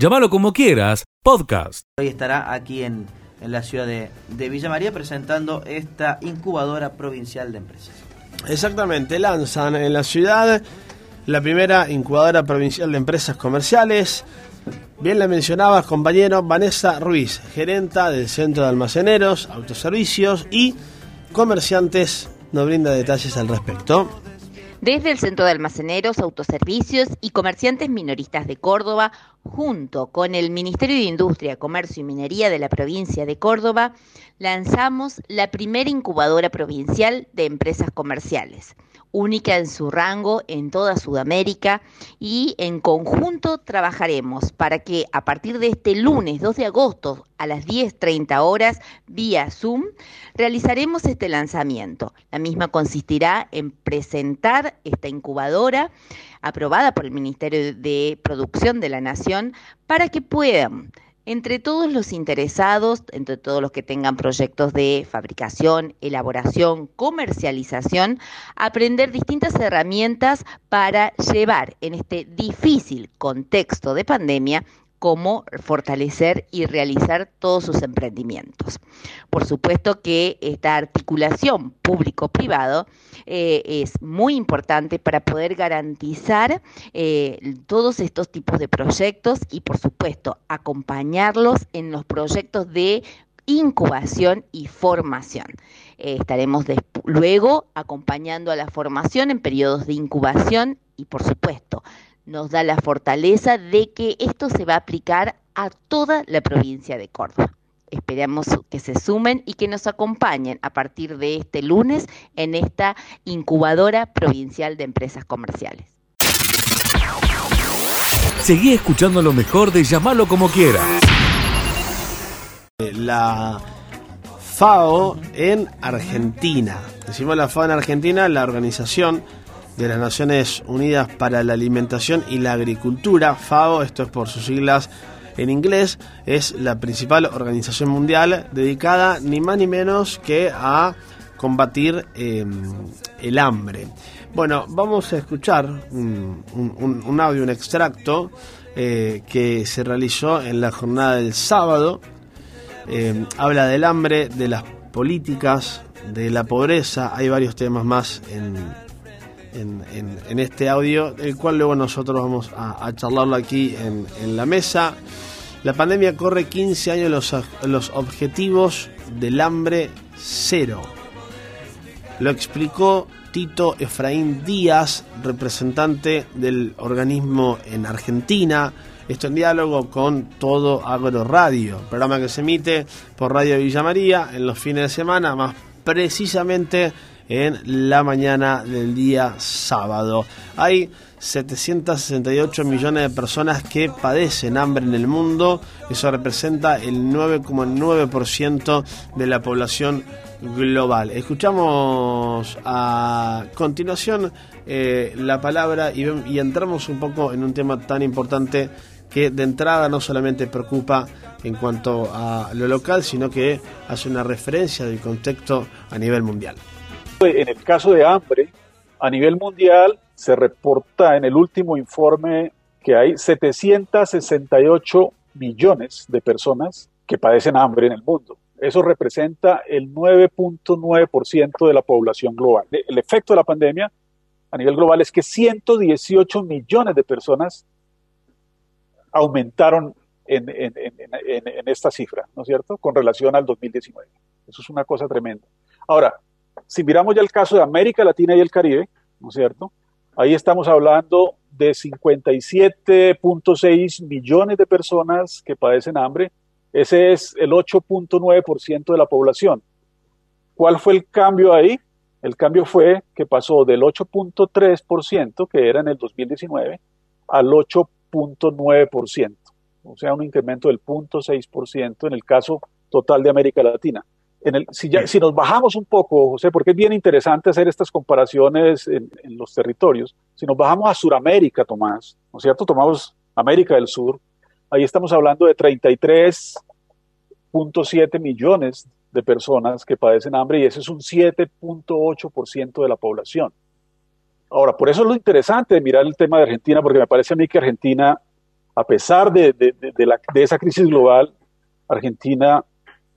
Llámalo como quieras, podcast. Hoy estará aquí en, en la ciudad de, de Villa María presentando esta incubadora provincial de empresas. Exactamente, lanzan en la ciudad la primera incubadora provincial de empresas comerciales. Bien la mencionabas, compañero Vanessa Ruiz, gerenta del Centro de Almaceneros, Autoservicios y Comerciantes, nos brinda detalles al respecto. Desde el Centro de Almaceneros, Autoservicios y Comerciantes Minoristas de Córdoba, junto con el Ministerio de Industria, Comercio y Minería de la provincia de Córdoba, lanzamos la primera incubadora provincial de empresas comerciales única en su rango en toda Sudamérica y en conjunto trabajaremos para que a partir de este lunes 2 de agosto a las 10.30 horas vía Zoom realizaremos este lanzamiento. La misma consistirá en presentar esta incubadora aprobada por el Ministerio de Producción de la Nación para que puedan entre todos los interesados, entre todos los que tengan proyectos de fabricación, elaboración, comercialización, aprender distintas herramientas para llevar en este difícil contexto de pandemia cómo fortalecer y realizar todos sus emprendimientos. Por supuesto que esta articulación público-privado eh, es muy importante para poder garantizar eh, todos estos tipos de proyectos y, por supuesto, acompañarlos en los proyectos de incubación y formación. Eh, estaremos luego acompañando a la formación en periodos de incubación y, por supuesto, nos da la fortaleza de que esto se va a aplicar a toda la provincia de Córdoba. Esperamos que se sumen y que nos acompañen a partir de este lunes en esta incubadora provincial de empresas comerciales. Seguí escuchando lo mejor de llamarlo como quiera. La FAO en Argentina. Decimos la FAO en Argentina, la organización de las Naciones Unidas para la Alimentación y la Agricultura, FAO, esto es por sus siglas en inglés, es la principal organización mundial dedicada ni más ni menos que a combatir em, el hambre. Bueno, vamos a escuchar un, audio, un extracto eh, que se realizó en la jornada del sábado. Em, habla del hambre, de las políticas, de la pobreza, hay varios temas más en, en, este audio, el cual luego nosotros vamos a, charlarlo aquí en, la mesa. La pandemia corre 15 años los, los objetivos del hambre cero. Lo explicó Tito Efraín Díaz, representante del organismo en Argentina. Esto en diálogo con Todo Agro Radio, programa que se emite por Radio Villa María en los fines de semana, más precisamente en la mañana del día sábado. Hay 768 millones de personas que padecen hambre en el mundo, eso representa el 9,9% de la población global. Escuchamos a continuación eh, la palabra y, y entramos un poco en un tema tan importante que de entrada no solamente preocupa en cuanto a lo local, sino que hace una referencia del contexto a nivel mundial. En el caso de hambre, a nivel mundial se reporta en el último informe que hay 768 millones de personas que padecen hambre en el mundo. Eso representa el 9.9% de la población global. El efecto de la pandemia a nivel global es que 118 millones de personas aumentaron en, en, esta cifra, ¿no es cierto?, con relación al 2019. Eso es una cosa tremenda. Ahora, si miramos ya el caso de América Latina y el Caribe, ¿no es cierto? Ahí estamos hablando de 57.6 millones de personas que padecen hambre. Ese es el 8.9% de la población. ¿Cuál fue el cambio ahí? El cambio fue que pasó del 8.3% que era en el 2019 al 8.9%, o sea, un incremento del 0.6% en el caso total de América Latina si, nos bajamos un poco, José, porque es bien interesante hacer estas comparaciones en, los territorios, si nos bajamos a Sudamérica, Tomás, ¿no es cierto? Tomamos América del Sur, ahí estamos hablando de 33.7 millones de personas que padecen hambre y ese es un 7.8% de la población. Ahora, por eso es lo interesante de mirar el tema de Argentina, porque me parece a mí que Argentina a pesar de, de, la, de esa crisis global, Argentina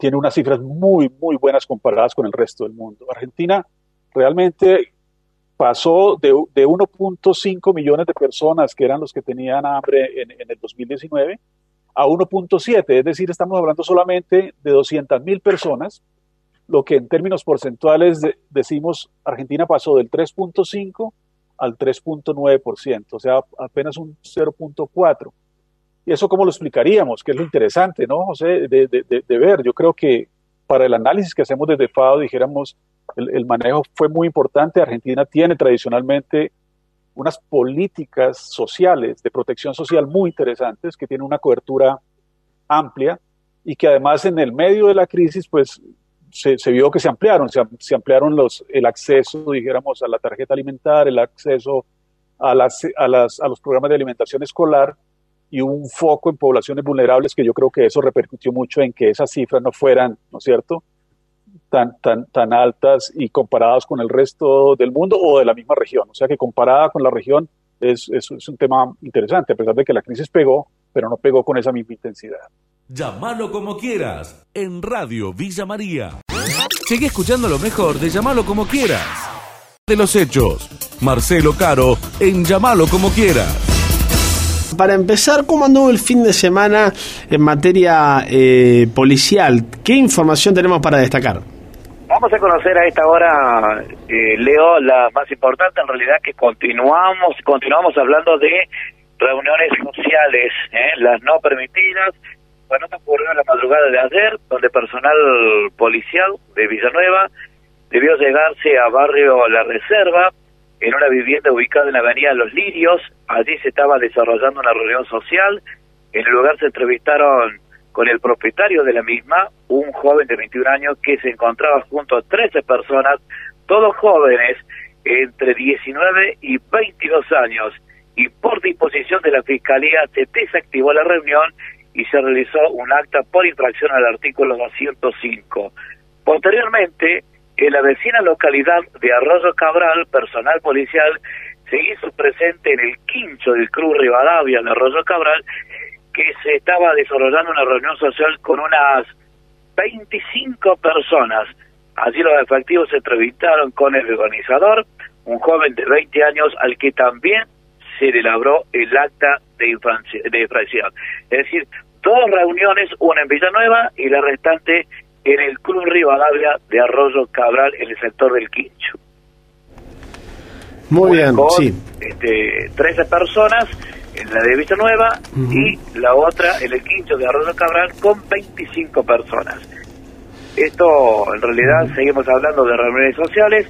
tiene unas cifras muy, muy buenas comparadas con el resto del mundo. Argentina realmente pasó de, de 1.5 millones de personas que eran los que tenían hambre en, en el 2019 a 1.7, es decir, estamos hablando solamente de 200 mil personas, lo que en términos porcentuales decimos Argentina pasó del 3.5 al 3.9%, o sea, apenas un 0.4. ¿Y eso cómo lo explicaríamos? Que es lo interesante, ¿no, José? De, de, ver. Yo creo que para el análisis que hacemos desde FAO, dijéramos, el, manejo fue muy importante. Argentina tiene tradicionalmente unas políticas sociales de protección social muy interesantes que tienen una cobertura amplia y que además en el medio de la crisis pues se, vio que se ampliaron, se, ampliaron los, el acceso, dijéramos, a la tarjeta alimentar, el acceso a, las, a, las, a los programas de alimentación escolar y un foco en poblaciones vulnerables que yo creo que eso repercutió mucho en que esas cifras no fueran, ¿no es cierto?, tan, tan, tan altas y comparadas con el resto del mundo o de la misma región. O sea que comparada con la región es, es, es un tema interesante, a pesar de que la crisis pegó, pero no pegó con esa misma intensidad. Llámalo como quieras, en Radio Villa María. Sigue escuchando lo mejor de Llámalo como quieras. De los hechos, Marcelo Caro en Llámalo como quieras. Para empezar, ¿cómo anduvo el fin de semana en materia eh, policial? ¿Qué información tenemos para destacar? Vamos a conocer a esta hora, eh, Leo, la más importante en realidad que continuamos, continuamos hablando de reuniones sociales, ¿eh? las no permitidas. Bueno, esto ocurrió en la madrugada de ayer, donde personal policial de Villanueva debió llegarse a barrio La Reserva, en una vivienda ubicada en la avenida Los Lirios. Allí se estaba desarrollando una reunión social. En el lugar se entrevistaron con el propietario de la misma, un joven de 21 años que se encontraba junto a 13 personas, todos jóvenes entre 19 y 22 años. Y por disposición de la Fiscalía se desactivó la reunión y se realizó un acta por infracción al artículo 205. Posteriormente, en la vecina localidad de Arroyo Cabral, personal policial se hizo presente en el quincho del Cruz Rivadavia en Arroyo Cabral, que se estaba desarrollando una reunión social con unas 25 personas. Allí los efectivos se entrevistaron con el organizador, un joven de 20 años al que también se le labró el acta de, infracción. Es decir, dos reuniones, una en Villanueva y la restante en el Club Rivadavia de Arroyo Cabral, en el sector del Quincho. Muy bien, sí. Este, 13 personas en la de Vista Nueva y la otra en el Quincho de Arroyo Cabral con 25 personas. Esto, en realidad, seguimos hablando de reuniones sociales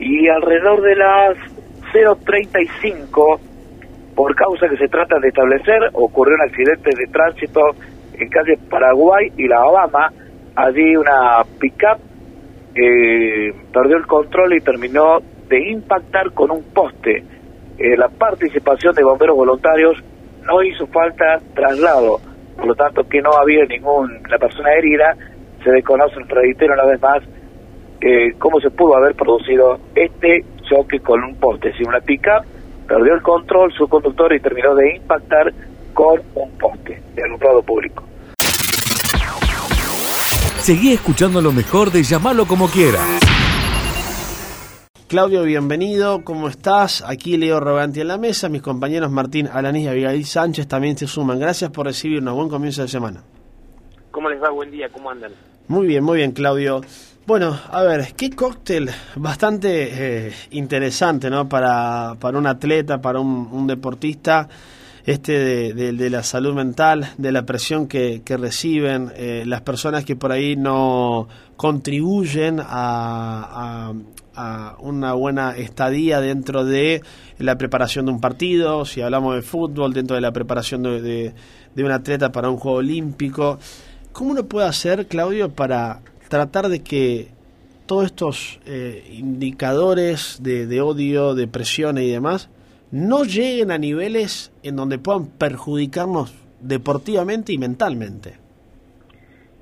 y alrededor de las 0.35, por causa que se trata de establecer, ocurrió un accidente de tránsito en calle Paraguay y La Obama, allí una pickup eh, perdió el control y terminó de impactar con un poste. Eh, la participación de bomberos voluntarios no hizo falta traslado, por lo tanto que no había ninguna persona herida, se desconoce, reitero una vez más, eh, cómo se pudo haber producido este choque con un poste. Si una pickup perdió el control, su conductor y terminó de impactar con un poste de alumbrado público. Seguí escuchando lo mejor de llamarlo como quieras. Claudio, bienvenido, ¿cómo estás? Aquí Leo Roganti en la mesa, mis compañeros Martín Alanís y Abigail Sánchez también se suman. Gracias por recibirnos, buen comienzo de semana. ¿Cómo les va? Buen día, ¿cómo andan? Muy bien, muy bien, Claudio. Bueno, a ver, qué cóctel bastante eh, interesante, ¿no? Para, para un atleta, para un deportista este de, la salud mental, de la presión que, reciben eh, las personas que por ahí no contribuyen a, una buena estadía dentro de la preparación de un partido, si hablamos de fútbol, dentro de la preparación de, un atleta para un juego olímpico. ¿Cómo uno puede hacer, Claudio, para tratar de que todos estos eh, indicadores de, de odio, de presión y demás no lleguen a niveles en donde puedan perjudicarnos deportivamente y mentalmente.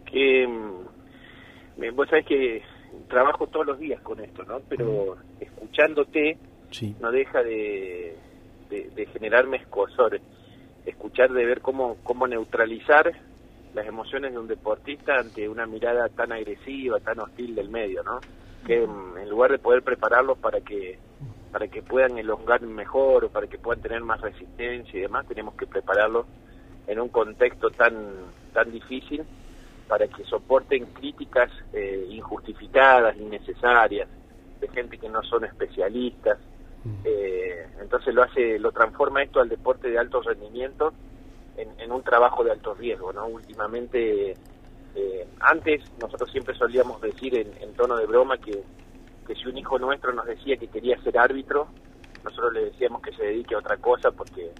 Que, mm, vos sabés que trabajo todos los días con esto, ¿no? Pero escuchándote no deja de, de, generarme escosores. escuchar de ver cómo, cómo neutralizar las emociones de un deportista ante una mirada tan agresiva, tan hostil del medio, ¿no? Que mm, en lugar de poder prepararlos para que para que puedan elongar mejor o para que puedan tener más resistencia y demás, tenemos que prepararlos en un contexto tan tan difícil para que soporten críticas eh, injustificadas, innecesarias, de gente que no son especialistas. Eh, entonces lo hace, lo transforma esto al deporte de alto rendimiento en, un trabajo de alto riesgo, ¿no? Últimamente, eh, antes nosotros siempre solíamos decir en, tono de broma que, que si un hijo nuestro nos decía que quería ser árbitro, nosotros le decíamos que se dedique a otra cosa porque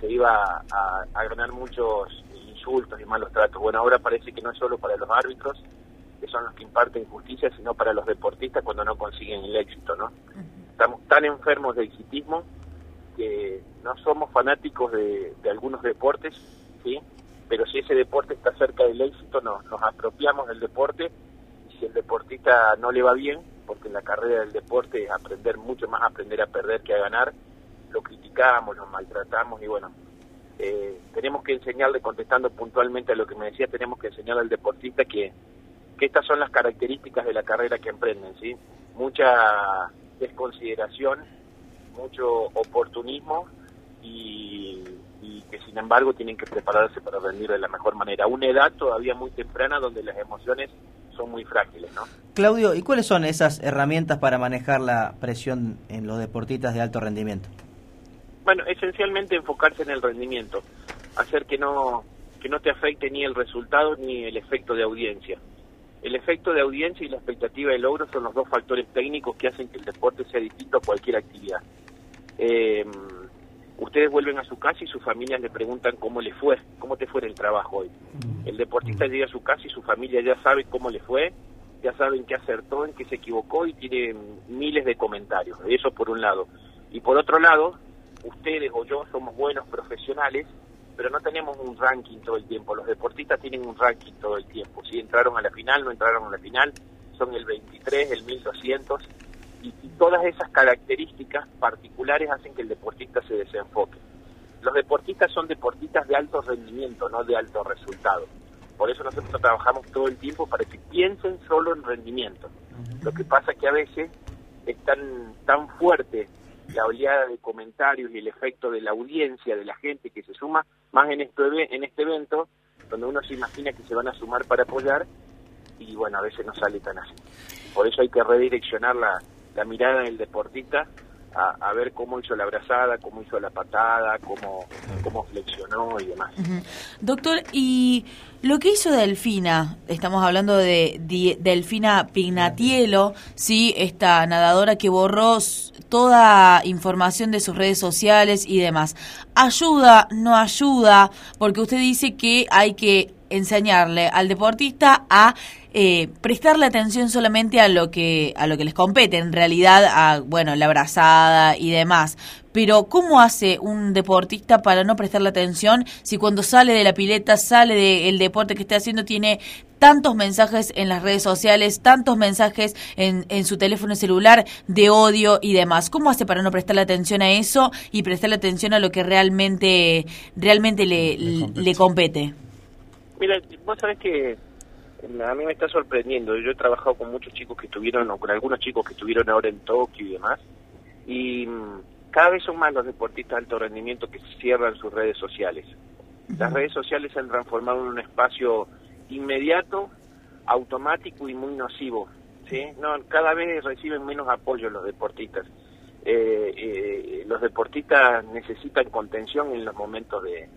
se iba a, a ganar muchos insultos y malos tratos. Bueno, ahora parece que no es solo para los árbitros, que son los que imparten justicia, sino para los deportistas cuando no consiguen el éxito, ¿no? Estamos tan enfermos de exitismo que no somos fanáticos de, algunos deportes, ¿sí? Pero si ese deporte está cerca del éxito, nos, nos apropiamos del deporte y si el deportista no le va bien, porque en la carrera del deporte es aprender mucho más aprender a perder que a ganar, lo criticamos, lo maltratamos y bueno, eh, tenemos que enseñarle, contestando puntualmente a lo que me decía, tenemos que enseñarle al deportista que, que estas son las características de la carrera que emprenden, ¿sí? Mucha desconsideración, mucho oportunismo y, que sin embargo tienen que prepararse para rendir de la mejor manera. Una edad todavía muy temprana donde las emociones son muy frágiles, ¿no? Claudio, ¿y cuáles son esas herramientas para manejar la presión en los deportistas de alto rendimiento? Bueno, esencialmente enfocarse en el rendimiento, hacer que no que no te afecte ni el resultado ni el efecto de audiencia. El efecto de audiencia y la expectativa de logro son los dos factores técnicos que hacen que el deporte sea distinto a cualquier actividad. Eh, ustedes vuelven a su casa y sus familias le preguntan cómo le fue, cómo te fue en el trabajo hoy. El deportista llega a su casa y su familia ya sabe cómo le fue, ya saben qué acertó, en qué se equivocó y tiene miles de comentarios. Eso por un lado. Y por otro lado, ustedes o yo somos buenos profesionales, pero no tenemos un ranking todo el tiempo. Los deportistas tienen un ranking todo el tiempo. Si entraron a la final, no entraron a la final, son el 23, el 1200, y, y todas esas características particulares hacen que el deportista se desenfoque. Los deportistas son deportistas de alto rendimiento, no de alto resultado. Por eso nosotros trabajamos todo el tiempo para que piensen solo en rendimiento. Lo que pasa es que a veces es tan, tan fuerte la oleada de comentarios y el efecto de la audiencia, de la gente que se suma, más en este, en este evento, donde uno se imagina que se van a sumar para apoyar, y bueno, a veces no sale tan así. Por eso hay que redireccionar la, la mirada del deportista a, ver cómo hizo la abrazada, cómo hizo la patada, cómo, cómo flexionó y demás. Doctor, y lo que hizo Delfina, estamos hablando de, Delfina Pignatielo, ¿sí? esta nadadora que borró toda información de sus redes sociales y demás. ¿Ayuda, no ayuda? Porque usted dice que hay que enseñarle al deportista a eh, prestarle atención solamente a lo que a lo que les compete en realidad a bueno la abrazada y demás. Pero cómo hace un deportista para no prestarle atención si cuando sale de la pileta sale del deporte que está haciendo tiene tantos mensajes en las redes sociales tantos mensajes en, en su teléfono celular de odio y demás cómo hace para no prestarle atención a eso y prestarle atención a lo que realmente realmente le, le compete Mira, vos sabés que a mí me está sorprendiendo. Yo he trabajado con muchos chicos que estuvieron, o con algunos chicos que estuvieron ahora en Tokio y demás, y mm, cada vez son más los deportistas de alto rendimiento que cierran sus redes sociales. Las redes sociales se han transformado en un espacio inmediato, automático y muy nocivo. ¿sí? No, cada vez reciben menos apoyo los deportistas. Eh, eh, los deportistas necesitan contención en los momentos de,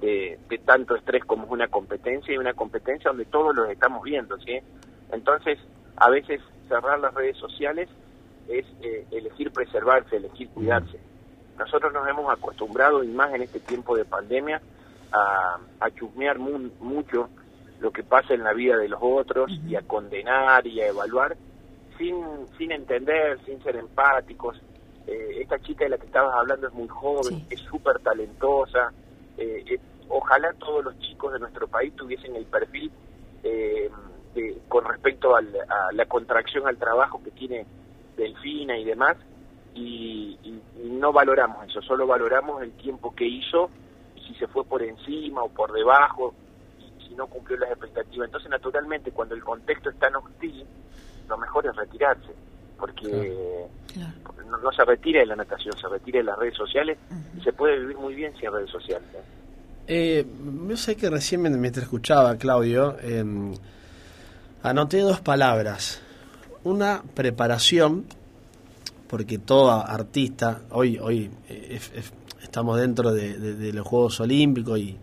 de, tanto estrés como es una competencia y una competencia donde todos los estamos viendo, ¿sí? Entonces, a veces cerrar las redes sociales es eh, elegir preservarse, elegir cuidarse. Nosotros nos hemos acostumbrado, y más en este tiempo de pandemia, a, a chusmear mucho lo que pasa en la vida de los otros y a condenar y a evaluar sin, sin entender, sin ser empáticos. Eh, esta chica de la que estabas hablando es muy joven, es súper talentosa, eh, ojalá todos los chicos de nuestro país tuviesen el perfil eh, con respecto a la contracción al trabajo que tiene Delfina y demás, y, no valoramos eso, solo valoramos el tiempo que hizo y si se fue por encima o por debajo, si no cumplió las expectativas. Entonces, naturalmente, cuando el contexto es tan hostil, lo mejor es retirarse, porque No, se retira de la natación, se retira de las redes sociales y se puede vivir muy bien sin redes sociales. ¿eh? yo sé que recién mientras escuchaba, Claudio, em, anoté dos palabras. Una, preparación, porque todo artista, hoy, hoy eh, estamos dentro de, los Juegos Olímpicos y,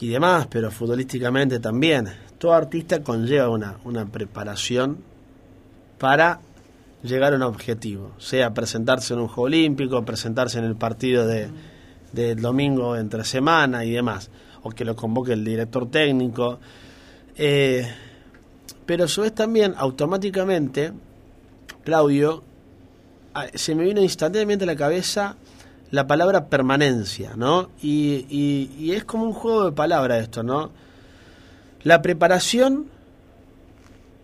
y demás, pero futbolísticamente también. Todo artista conlleva una, una preparación para llegar a un objetivo, sea presentarse en un Juego Olímpico, presentarse en el partido de, del domingo entre semana y demás, o que lo convoque el director técnico. Eh, pero a su vez también, automáticamente, Claudio, ah, se me vino instantáneamente a la cabeza la palabra permanencia, ¿no? Y, y es como un juego de palabras esto, ¿no? La preparación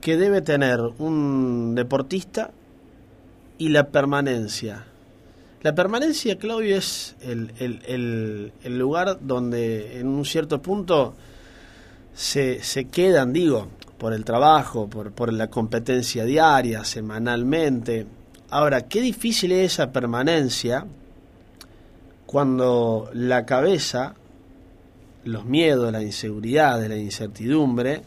que debe tener un deportista y la permanencia. La permanencia, Claudio, es el, el, el, lugar donde en un cierto punto se, se quedan, digo, por el trabajo, por, por la competencia diaria, semanalmente. Ahora, qué difícil es esa permanencia cuando la cabeza, los miedos, la inseguridad, la incertidumbre,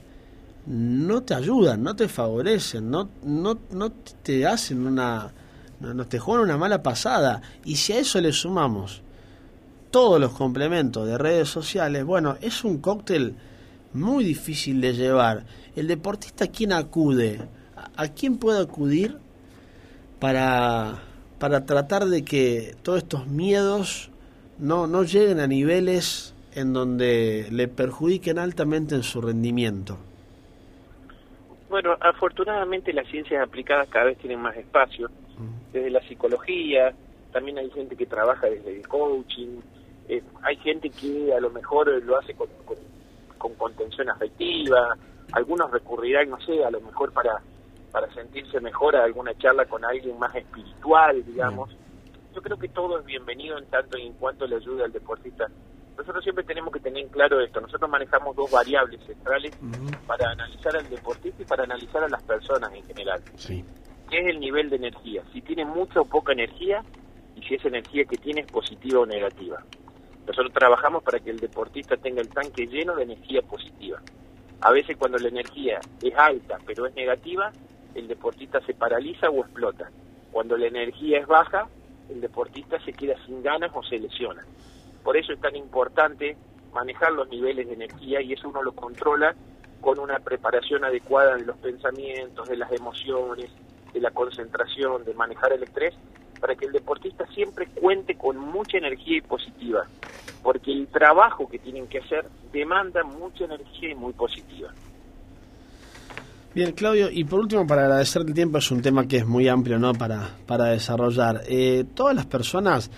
no te ayudan, no te favorecen, no, no, no te hacen una, no, te juegan una mala pasada. Y si a eso le sumamos todos los complementos de redes sociales, bueno, es un cóctel muy difícil de llevar. El deportista, ¿a quién acude? ¿A, quién puede acudir para, para tratar de que todos estos miedos no, no lleguen a niveles en donde le perjudiquen altamente en su rendimiento? Bueno, afortunadamente las ciencias aplicadas cada vez tienen más espacio, desde la psicología, también hay gente que trabaja desde el coaching, eh, hay gente que a lo mejor lo hace con, con, contención afectiva, algunos recurrirán, no sé, a lo mejor para, para sentirse mejor a alguna charla con alguien más espiritual, digamos. Yo creo que todo es bienvenido en tanto y en cuanto le ayude al deportista nosotros siempre tenemos que tener claro esto. Nosotros manejamos dos variables centrales para analizar al deportista y para analizar a las personas en general. Sí. ¿Qué es el nivel de energía? Si tiene mucha o poca energía y si esa energía que tiene es positiva o negativa. Nosotros trabajamos para que el deportista tenga el tanque lleno de energía positiva. A veces cuando la energía es alta pero es negativa, el deportista se paraliza o explota. Cuando la energía es baja, el deportista se queda sin ganas o se lesiona. Por eso es tan importante manejar los niveles de energía y eso uno lo controla con una preparación adecuada de los pensamientos, de las emociones, de la concentración, de manejar el estrés, para que el deportista siempre cuente con mucha energía y positiva, porque el trabajo que tienen que hacer demanda mucha energía y muy positiva. Bien, Claudio, y por último, para agradecerte el tiempo, es un tema que es muy amplio ¿no? para, para desarrollar. Eh, todas las personas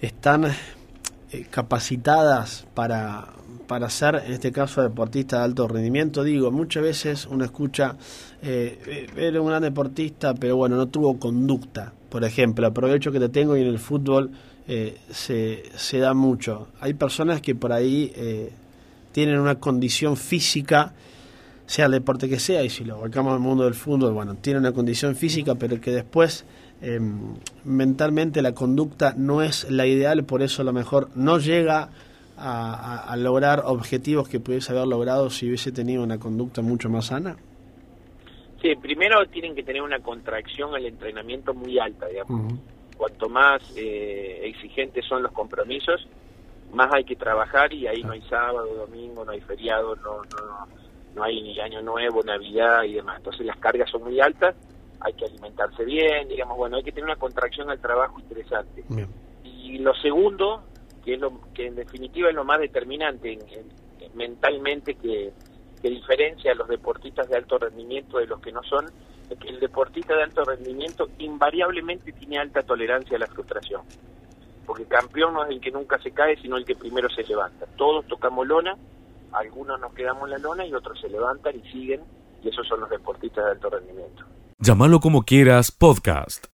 están eh, capacitadas para, para ser, en este caso, deportista de alto rendimiento. Digo, muchas veces uno escucha, eh, era un gran deportista, pero bueno, no tuvo conducta. Por ejemplo, aprovecho que te tengo y en el fútbol eh, se, se da mucho. Hay personas que por ahí eh, tienen una condición física, sea el deporte que sea, y si lo volcamos al mundo del fútbol, bueno, tiene una condición física, pero que después Em, mentalmente la conducta no es la ideal, por eso a lo mejor no llega a, lograr objetivos que pudiese haber logrado si hubiese tenido una conducta mucho más sana? Sí, primero tienen que tener una contracción al entrenamiento muy alta, digamos. Cuanto más eh, exigentes son los compromisos, más hay que trabajar y ahí no hay sábado, domingo, no hay feriado, no, no, no hay ni año nuevo, navidad y demás. Entonces las cargas son muy altas hay que alimentarse bien, digamos, bueno, hay que tener una contracción al trabajo interesante. Y lo segundo, que es lo que en definitiva es lo más determinante mentalmente que, diferencia a los deportistas de alto rendimiento de los que no son, es que el deportista de alto rendimiento invariablemente tiene alta tolerancia a la frustración. Porque campeón no es el que nunca se cae, sino el que primero se levanta. Todos tocamos lona, algunos nos quedamos en la lona y otros se levantan y siguen, y esos son los deportistas de alto rendimiento. Llámalo como quieras podcast.